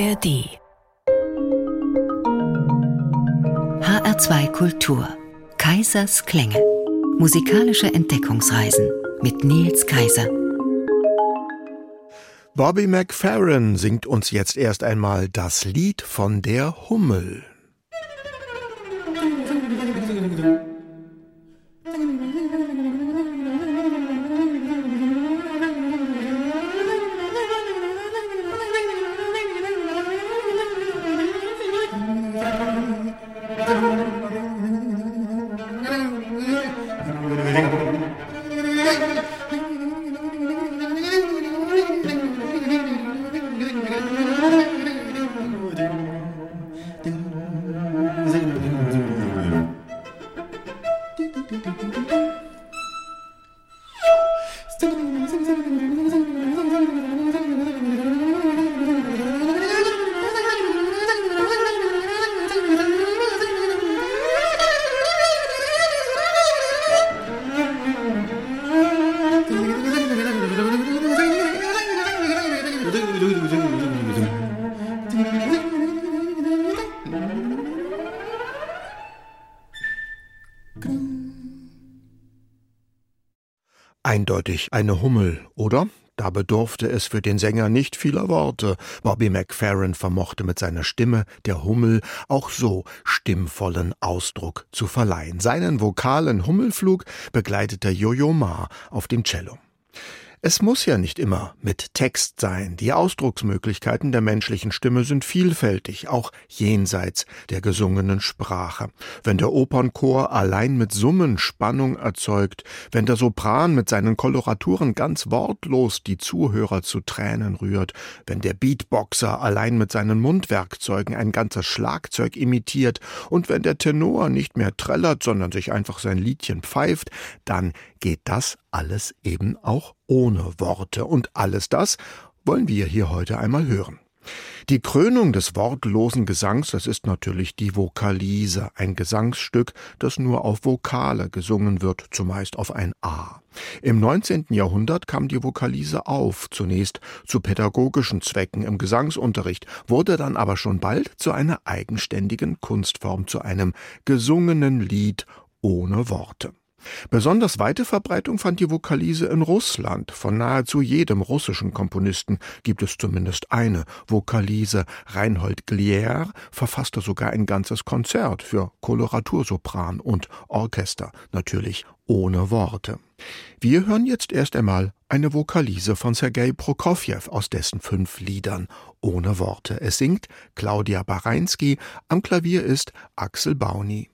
ARD HR2 Kultur. Kaisers Klänge. Musikalische Entdeckungsreisen mit Nils Kaiser. Bobby McFerrin singt uns jetzt erst einmal das Lied von der Hummel. Eindeutig eine Hummel, oder? Da bedurfte es für den Sänger nicht vieler Worte. Bobby McFerrin vermochte mit seiner Stimme der Hummel auch so stimmvollen Ausdruck zu verleihen. Seinen vokalen Hummelflug begleitete Jojo Ma auf dem Cello. Es muss ja nicht immer mit Text sein. Die Ausdrucksmöglichkeiten der menschlichen Stimme sind vielfältig, auch jenseits der gesungenen Sprache. Wenn der Opernchor allein mit Summen Spannung erzeugt, wenn der Sopran mit seinen Koloraturen ganz wortlos die Zuhörer zu Tränen rührt, wenn der Beatboxer allein mit seinen Mundwerkzeugen ein ganzes Schlagzeug imitiert und wenn der Tenor nicht mehr trällert, sondern sich einfach sein Liedchen pfeift, dann geht das alles eben auch ohne Worte. Und alles das wollen wir hier heute einmal hören. Die Krönung des wortlosen Gesangs, das ist natürlich die Vokalise, ein Gesangsstück, das nur auf Vokale gesungen wird, zumeist auf ein A. Im 19. Jahrhundert kam die Vokalise auf, zunächst zu pädagogischen Zwecken im Gesangsunterricht, wurde dann aber schon bald zu einer eigenständigen Kunstform, zu einem gesungenen Lied ohne Worte. Besonders weite Verbreitung fand die Vokalise in Russland. Von nahezu jedem russischen Komponisten gibt es zumindest eine Vokalise. Reinhold Glier verfasste sogar ein ganzes Konzert für Koloratursopran und Orchester, natürlich ohne Worte. Wir hören jetzt erst einmal eine Vokalise von Sergei Prokofjew aus dessen fünf Liedern ohne Worte. Es singt Claudia Bareinsky, am Klavier ist Axel Bauni.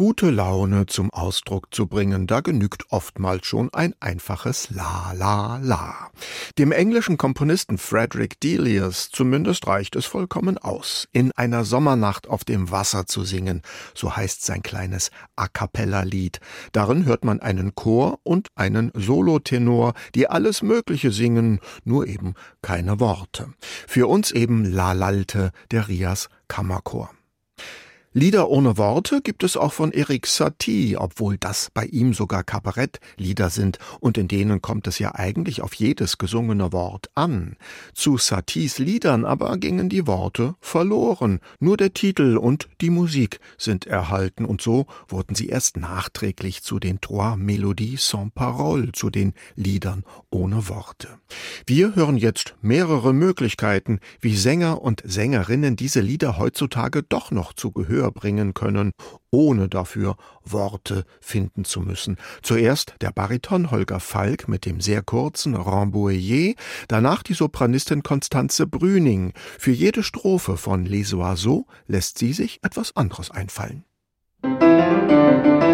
Gute Laune zum Ausdruck zu bringen, da genügt oftmals schon ein einfaches La La La. Dem englischen Komponisten Frederick Delius zumindest reicht es vollkommen aus, in einer Sommernacht auf dem Wasser zu singen, so heißt sein kleines A cappella Lied. Darin hört man einen Chor und einen Solotenor, die alles Mögliche singen, nur eben keine Worte. Für uns eben La Lalte, der Rias Kammerchor. Lieder ohne Worte gibt es auch von Erik Satie, obwohl das bei ihm sogar Kabarettlieder sind und in denen kommt es ja eigentlich auf jedes gesungene Wort an. Zu Saties Liedern aber gingen die Worte verloren, nur der Titel und die Musik sind erhalten und so wurden sie erst nachträglich zu den Trois Mélodies sans Parole, zu den Liedern ohne Worte. Wir hören jetzt mehrere Möglichkeiten, wie Sänger und Sängerinnen diese Lieder heutzutage doch noch zu Gehör bringen können, ohne dafür Worte finden zu müssen. Zuerst der Bariton Holger Falk mit dem sehr kurzen Rambouillet, danach die Sopranistin Constanze Brüning. Für jede Strophe von Les Oiseaux lässt sie sich etwas anderes einfallen. Musik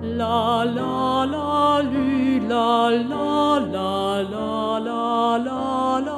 La la la lu la la la la la la la.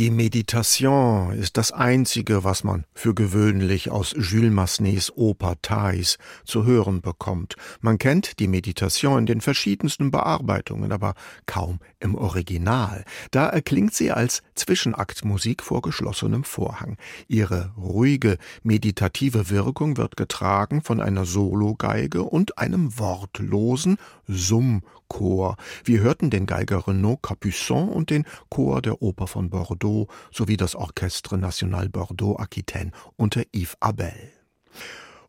Die Meditation ist das Einzige, was man für gewöhnlich aus Jules Massenets Oper Thais zu hören bekommt. Man kennt die Meditation in den verschiedensten Bearbeitungen, aber kaum im Original. Da erklingt sie als Zwischenaktmusik vor geschlossenem Vorhang. Ihre ruhige, meditative Wirkung wird getragen von einer Sologeige und einem wortlosen Summchor. Wir hörten den Geiger Renaud Capuçon und den Chor der Oper von Bordeaux sowie das Orchestre National Bordeaux Aquitaine unter Yves Abel.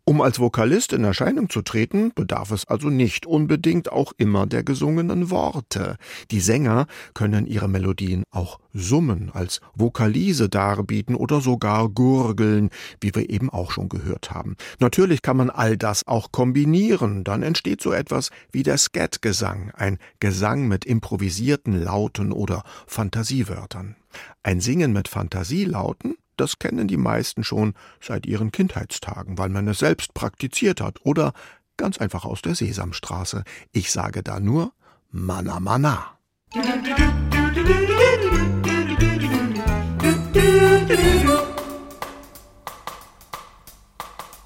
Um als Vokalist in Erscheinung zu treten, bedarf es also nicht unbedingt auch immer der gesungenen Worte. Die Sänger können ihre Melodien auch summen, als Vokalise darbieten oder sogar gurgeln, wie wir eben auch schon gehört haben. Natürlich kann man all das auch kombinieren, dann entsteht so etwas wie der Scat-Gesang, ein Gesang mit improvisierten Lauten oder Fantasiewörtern. Ein Singen mit Fantasielauten das kennen die meisten schon seit ihren Kindheitstagen, weil man es selbst praktiziert hat oder ganz einfach aus der Sesamstraße. Ich sage da nur Mana Mana.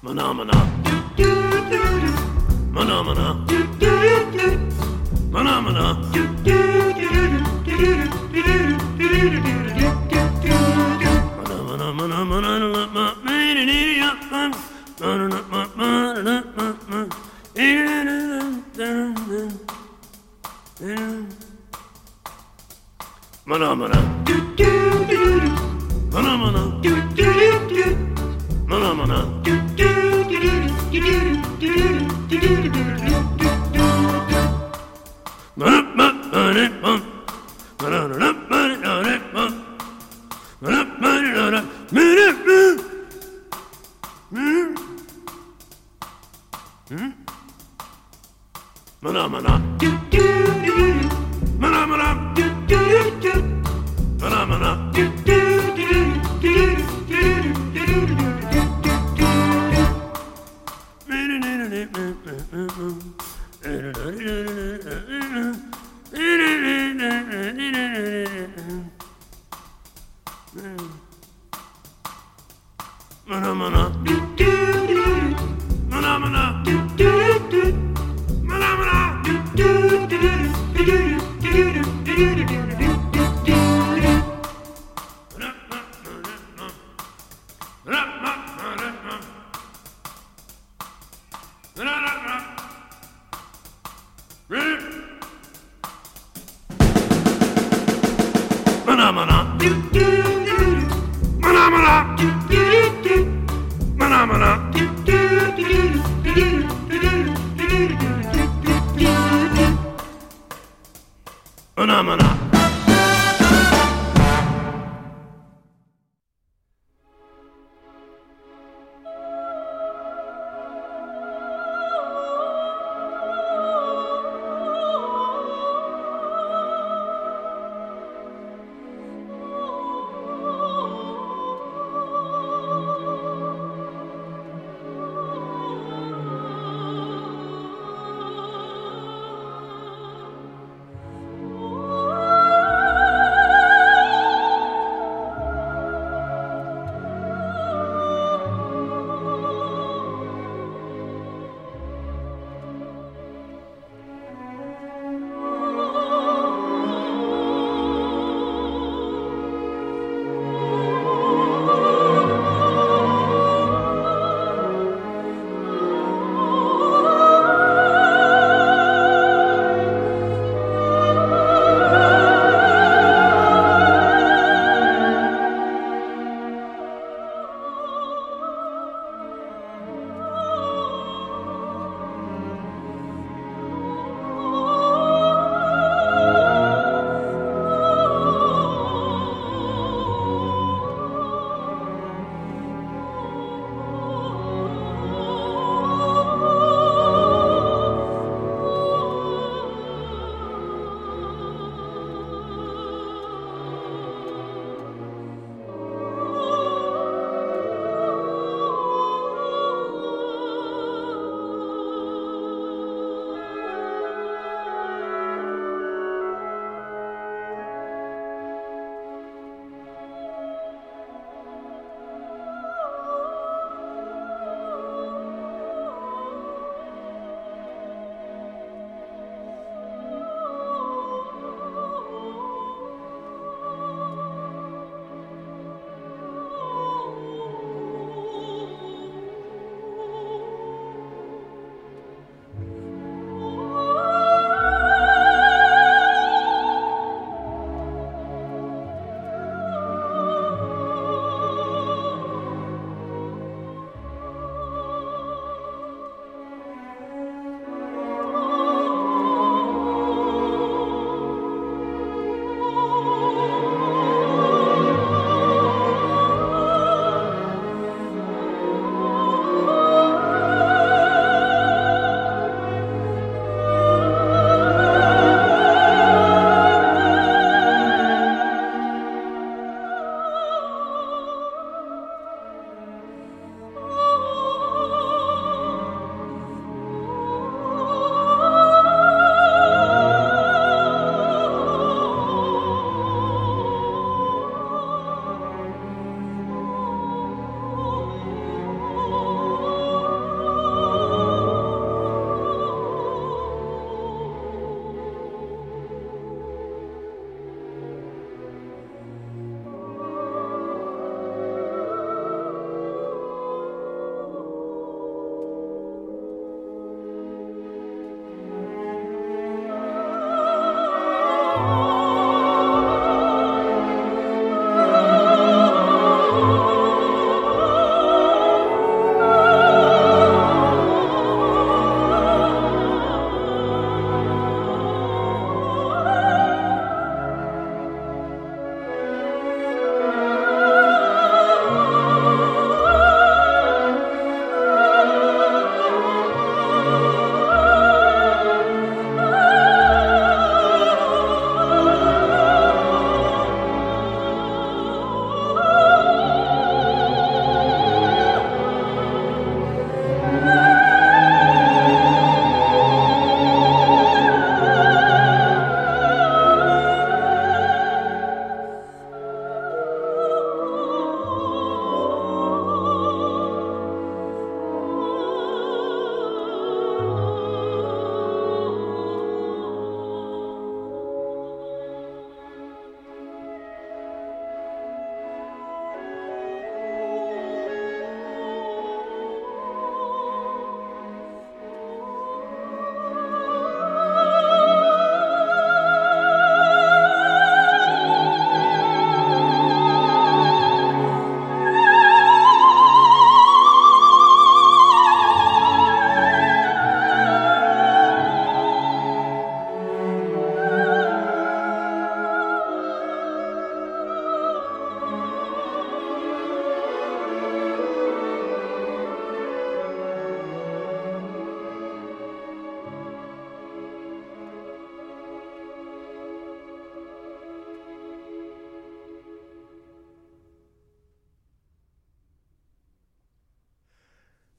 Mana Mana. Mana Mana. Mana Mana. Mana mana. Mana mana. Mana mana. Mana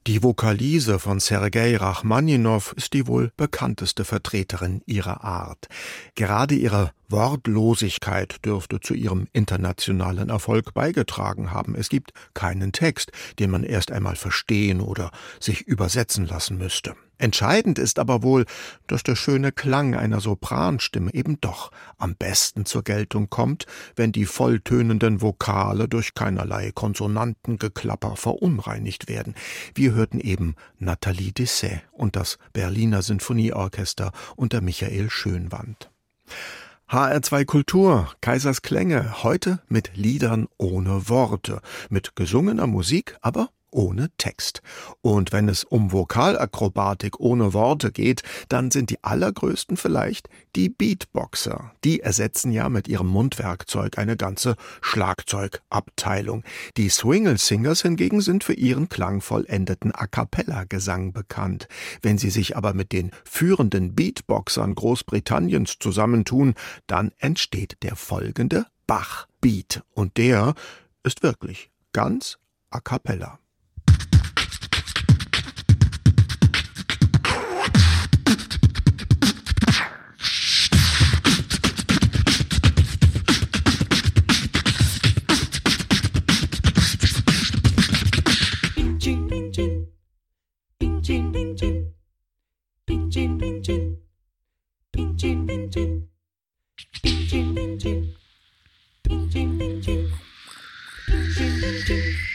Die Vokalise von Sergei Rachmaninow ist die wohl bekannteste Vertreterin ihrer Art. Gerade ihre Wortlosigkeit dürfte zu ihrem internationalen Erfolg beigetragen haben. Es gibt keinen Text, den man erst einmal verstehen oder sich übersetzen lassen müsste. Entscheidend ist aber wohl, dass der schöne Klang einer Sopranstimme eben doch am besten zur Geltung kommt, wenn die volltönenden Vokale durch keinerlei Konsonantengeklapper verunreinigt werden. Wir hörten eben Nathalie Dessay und das Berliner Sinfonieorchester unter Michael Schönwand. HR2 Kultur, Kaisers Klänge, heute mit Liedern ohne Worte, mit gesungener Musik, aber ohne Text. Und wenn es um Vokalakrobatik ohne Worte geht, dann sind die allergrößten vielleicht die Beatboxer. Die ersetzen ja mit ihrem Mundwerkzeug eine ganze Schlagzeugabteilung. Die Swingle Singers hingegen sind für ihren klangvollendeten A cappella Gesang bekannt. Wenn sie sich aber mit den führenden Beatboxern Großbritanniens zusammentun, dann entsteht der folgende Bach Beat und der ist wirklich ganz a cappella. pinching, pinching, pinching, pinching, pinching, pinching, pinching, pinching, pinching, pinching.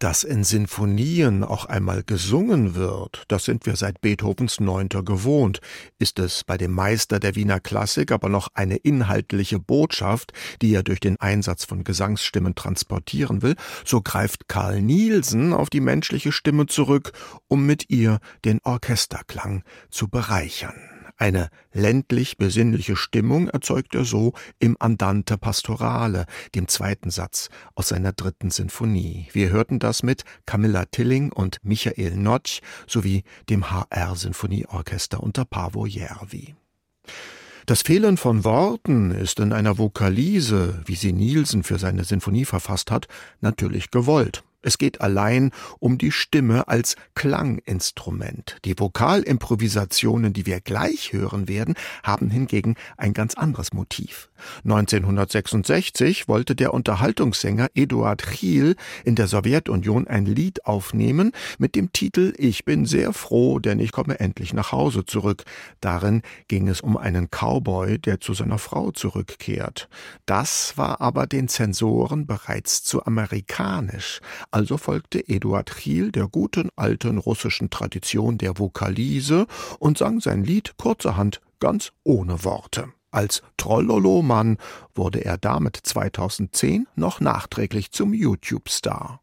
Dass in Sinfonien auch einmal gesungen wird, das sind wir seit Beethovens Neunter gewohnt. Ist es bei dem Meister der Wiener Klassik aber noch eine inhaltliche Botschaft, die er durch den Einsatz von Gesangsstimmen transportieren will, so greift Karl Nielsen auf die menschliche Stimme zurück, um mit ihr den Orchesterklang zu bereichern. Eine ländlich-besinnliche Stimmung erzeugt er so im Andante Pastorale, dem zweiten Satz aus seiner dritten Sinfonie. Wir hörten das mit Camilla Tilling und Michael Notch sowie dem HR-Sinfonieorchester unter Pavo Järvi. Das Fehlen von Worten ist in einer Vokalise, wie sie Nielsen für seine Sinfonie verfasst hat, natürlich gewollt. Es geht allein um die Stimme als Klanginstrument. Die Vokalimprovisationen, die wir gleich hören werden, haben hingegen ein ganz anderes Motiv. 1966 wollte der Unterhaltungssänger Eduard Chiel in der Sowjetunion ein Lied aufnehmen mit dem Titel Ich bin sehr froh, denn ich komme endlich nach Hause zurück. Darin ging es um einen Cowboy, der zu seiner Frau zurückkehrt. Das war aber den Zensoren bereits zu amerikanisch. Also folgte Eduard Chiel der guten alten russischen Tradition der Vokalise und sang sein Lied kurzerhand ganz ohne Worte. Als Trollolo-Mann wurde er damit 2010 noch nachträglich zum YouTube-Star.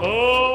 Oh!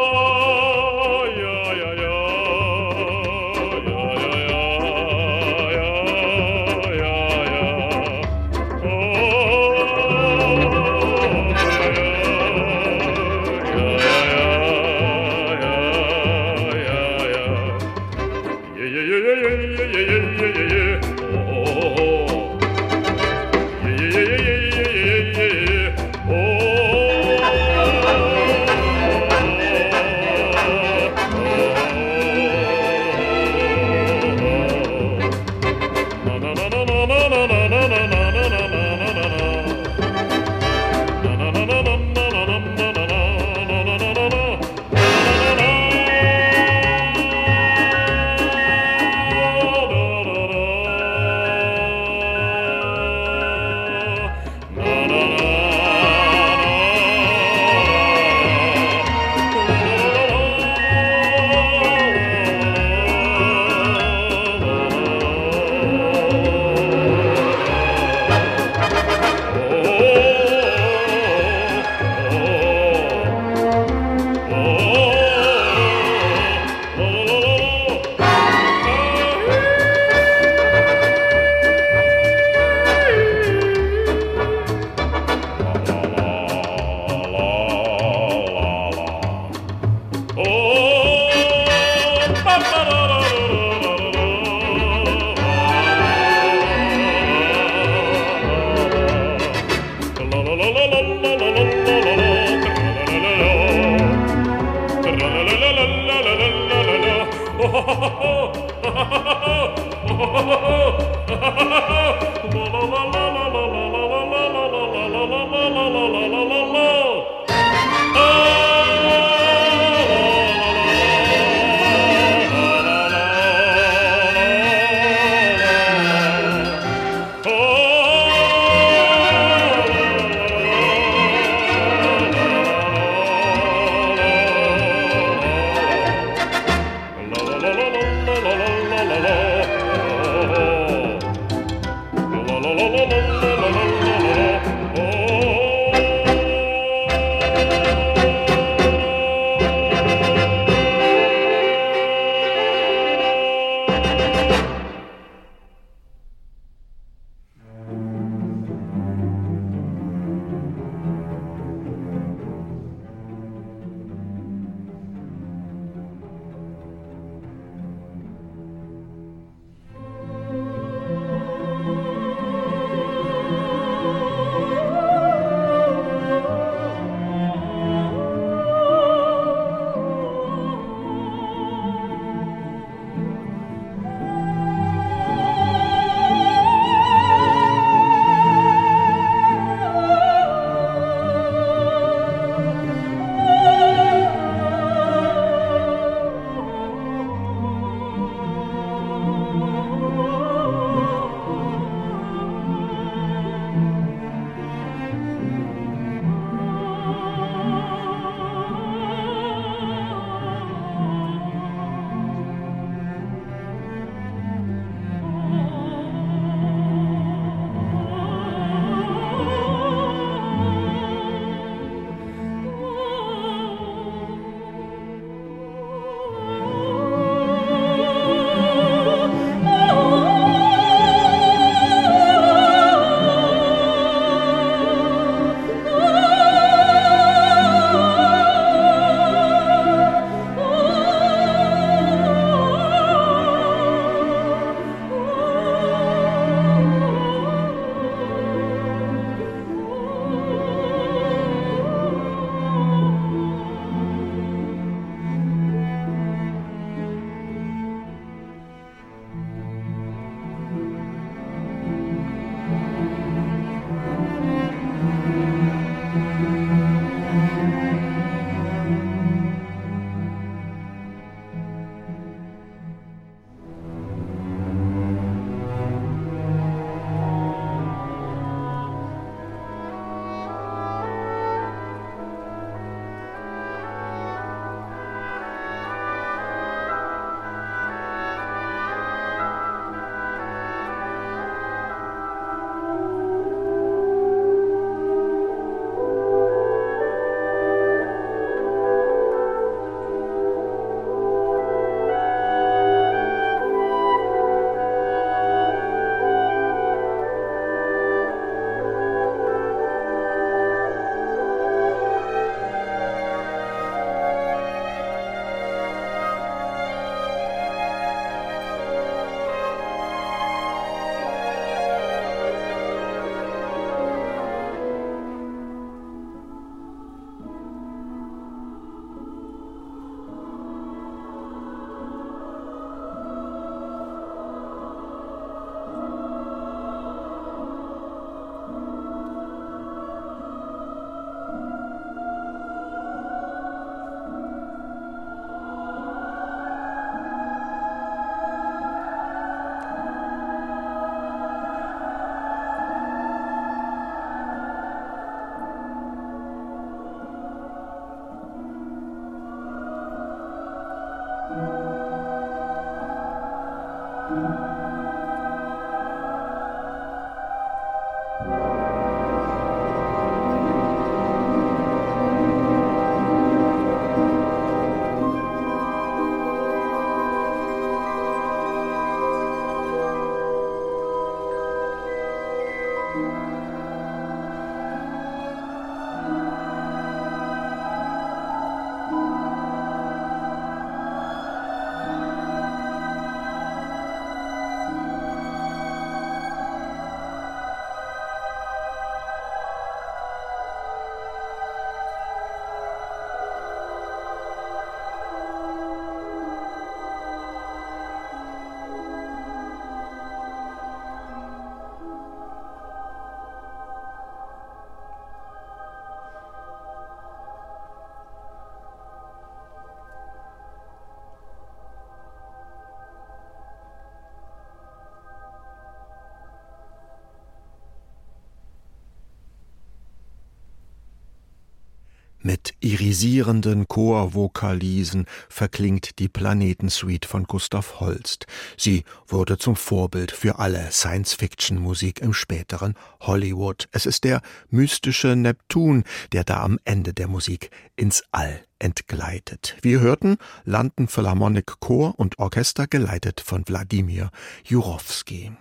Irisierenden Chorvokalisen verklingt die Planetensuite von Gustav Holst. Sie wurde zum Vorbild für alle Science-Fiction-Musik im späteren Hollywood. Es ist der mystische Neptun, der da am Ende der Musik ins All entgleitet. Wir hörten London Philharmonic Chor und Orchester geleitet von Wladimir Jurowski.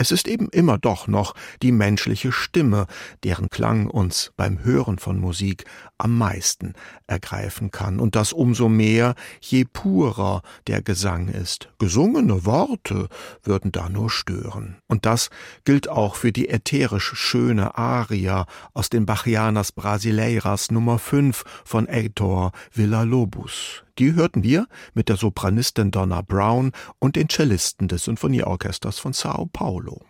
Es ist eben immer doch noch die menschliche Stimme, deren Klang uns beim Hören von Musik am meisten ergreifen kann, und das umso mehr, je purer der Gesang ist. Gesungene Worte würden da nur stören. Und das gilt auch für die ätherisch schöne Aria aus den Bachianas Brasileiras Nummer 5 von Heitor Villa-Lobos. Die hörten wir mit der Sopranistin Donna Brown und den Cellisten des Sinfonieorchesters von Sao Paulo.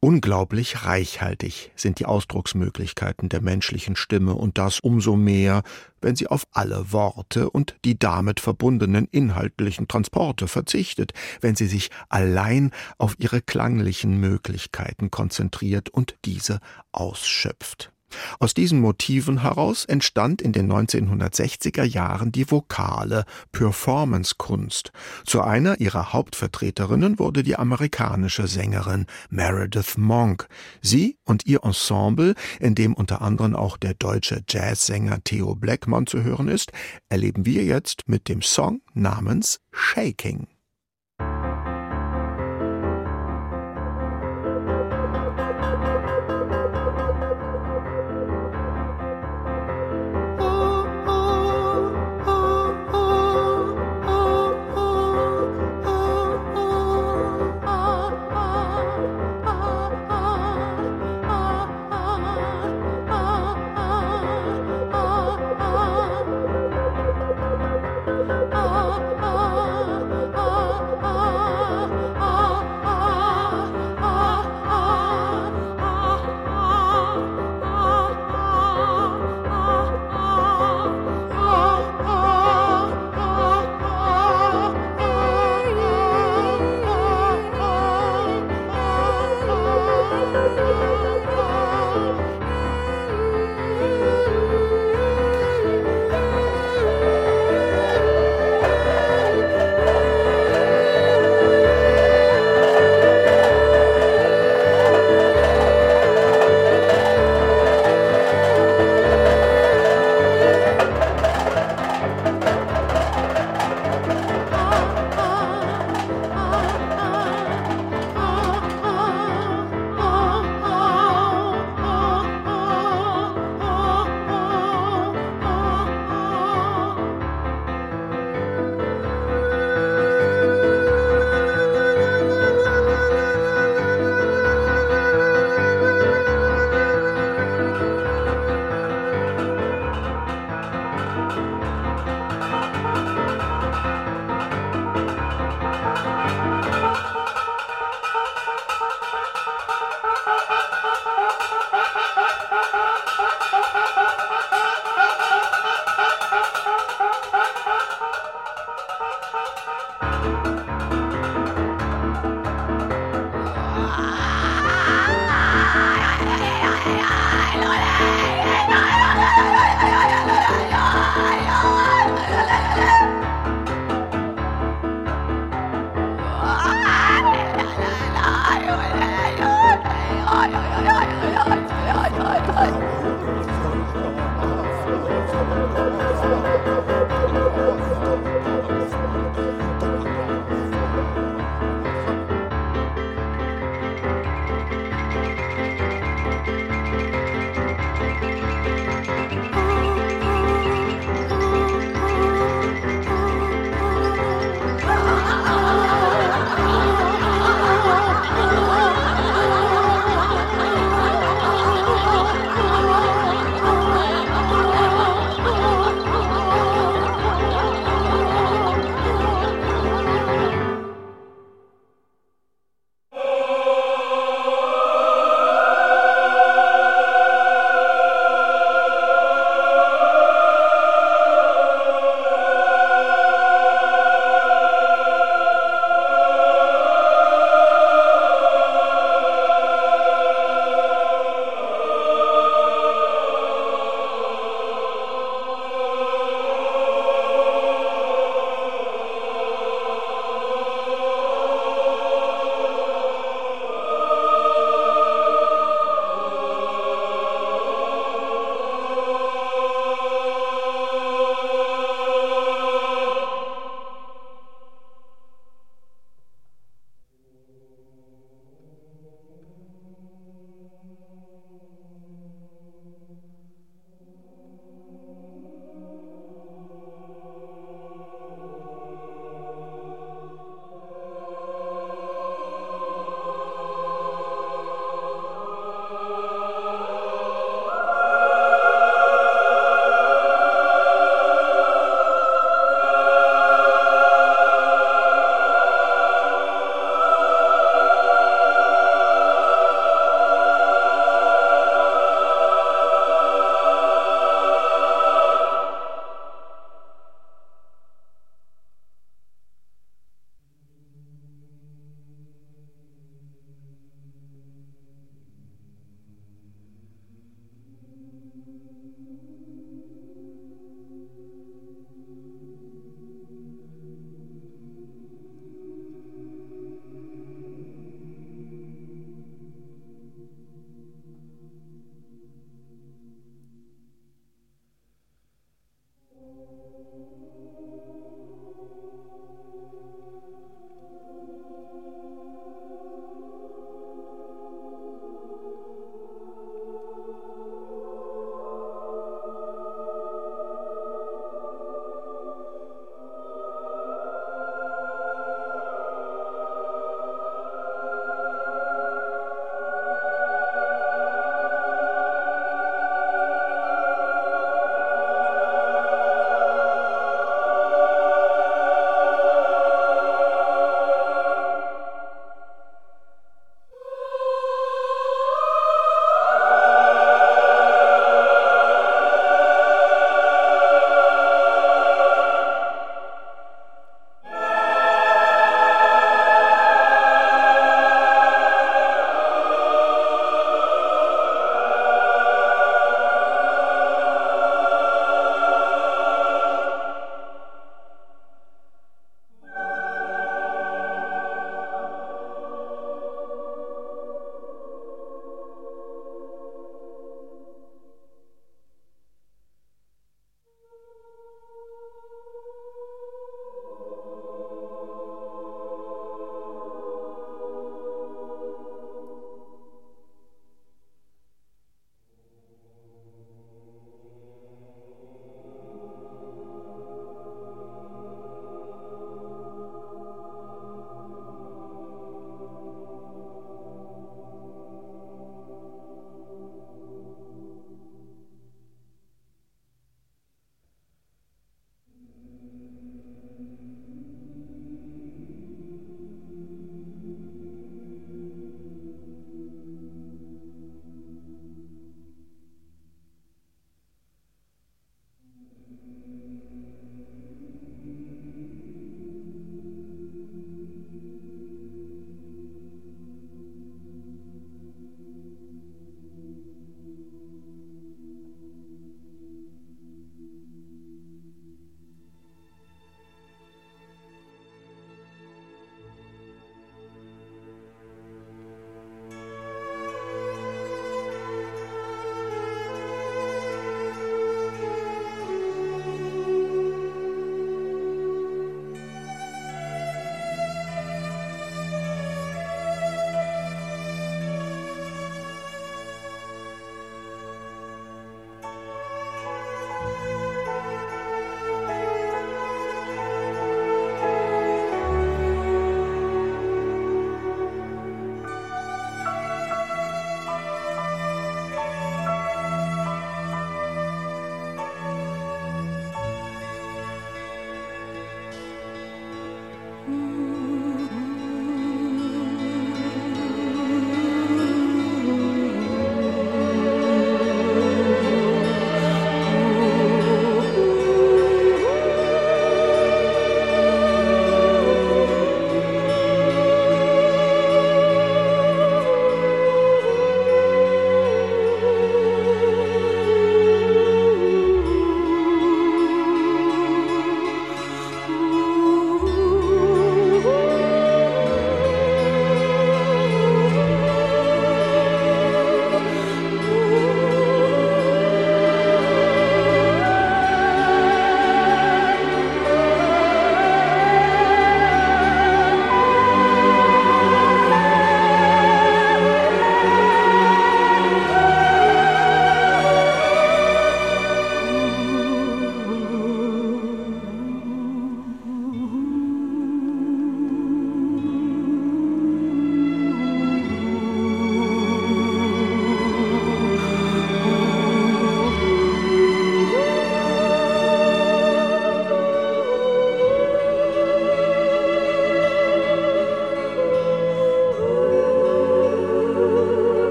Unglaublich reichhaltig sind die Ausdrucksmöglichkeiten der menschlichen Stimme und das umso mehr, wenn sie auf alle Worte und die damit verbundenen inhaltlichen Transporte verzichtet, wenn sie sich allein auf ihre klanglichen Möglichkeiten konzentriert und diese ausschöpft. Aus diesen Motiven heraus entstand in den 1960er Jahren die vokale Performance-Kunst. Zu einer ihrer Hauptvertreterinnen wurde die amerikanische Sängerin Meredith Monk. Sie und ihr Ensemble, in dem unter anderem auch der deutsche Jazzsänger Theo Blackmon zu hören ist, erleben wir jetzt mit dem Song namens Shaking.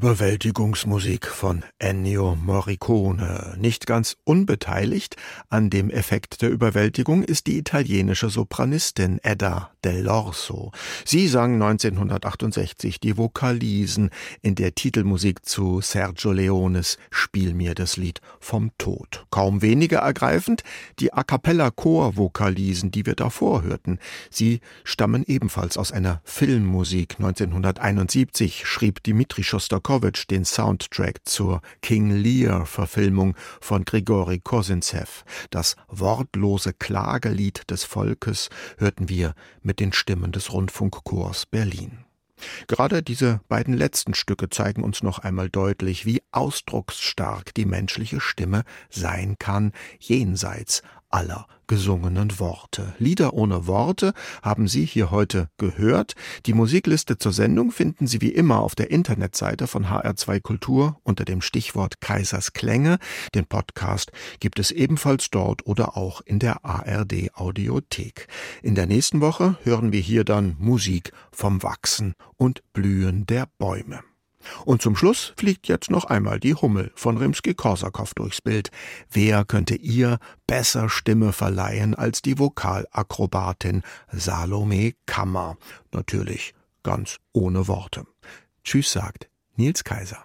Überwältigungsmusik von Ennio Morricone. Nicht ganz unbeteiligt an dem Effekt der Überwältigung ist die italienische Sopranistin Edda dell'Orso. Sie sang 1968 die Vokalisen in der Titelmusik zu Sergio Leones Spiel mir das Lied vom Tod. Kaum weniger ergreifend die A cappella Chorvokalisen, die wir davor hörten. Sie stammen ebenfalls aus einer Filmmusik. 1971 schrieb Dimitri Schostakowitsch Schostakowitsch den Soundtrack zur King Lear-Verfilmung von Grigori Kosinzew. Das wortlose Klagelied des Volkes hörten wir mit den Stimmen des Rundfunkchors Berlin. Gerade diese beiden letzten Stücke zeigen uns noch einmal deutlich, wie ausdrucksstark die menschliche Stimme sein kann, jenseits aller gesungenen Worte. Lieder ohne Worte haben Sie hier heute gehört. Die Musikliste zur Sendung finden Sie wie immer auf der Internetseite von HR2 Kultur unter dem Stichwort Kaisers Klänge. Den Podcast gibt es ebenfalls dort oder auch in der ARD Audiothek. In der nächsten Woche hören wir hier dann Musik vom Wachsen und Blühen der Bäume. Und zum Schluss fliegt jetzt noch einmal die Hummel von Rimski-Korsakow durchs Bild. Wer könnte ihr besser Stimme verleihen als die Vokalakrobatin Salome Kammer? Natürlich ganz ohne Worte. Tschüss sagt Nils Kaiser.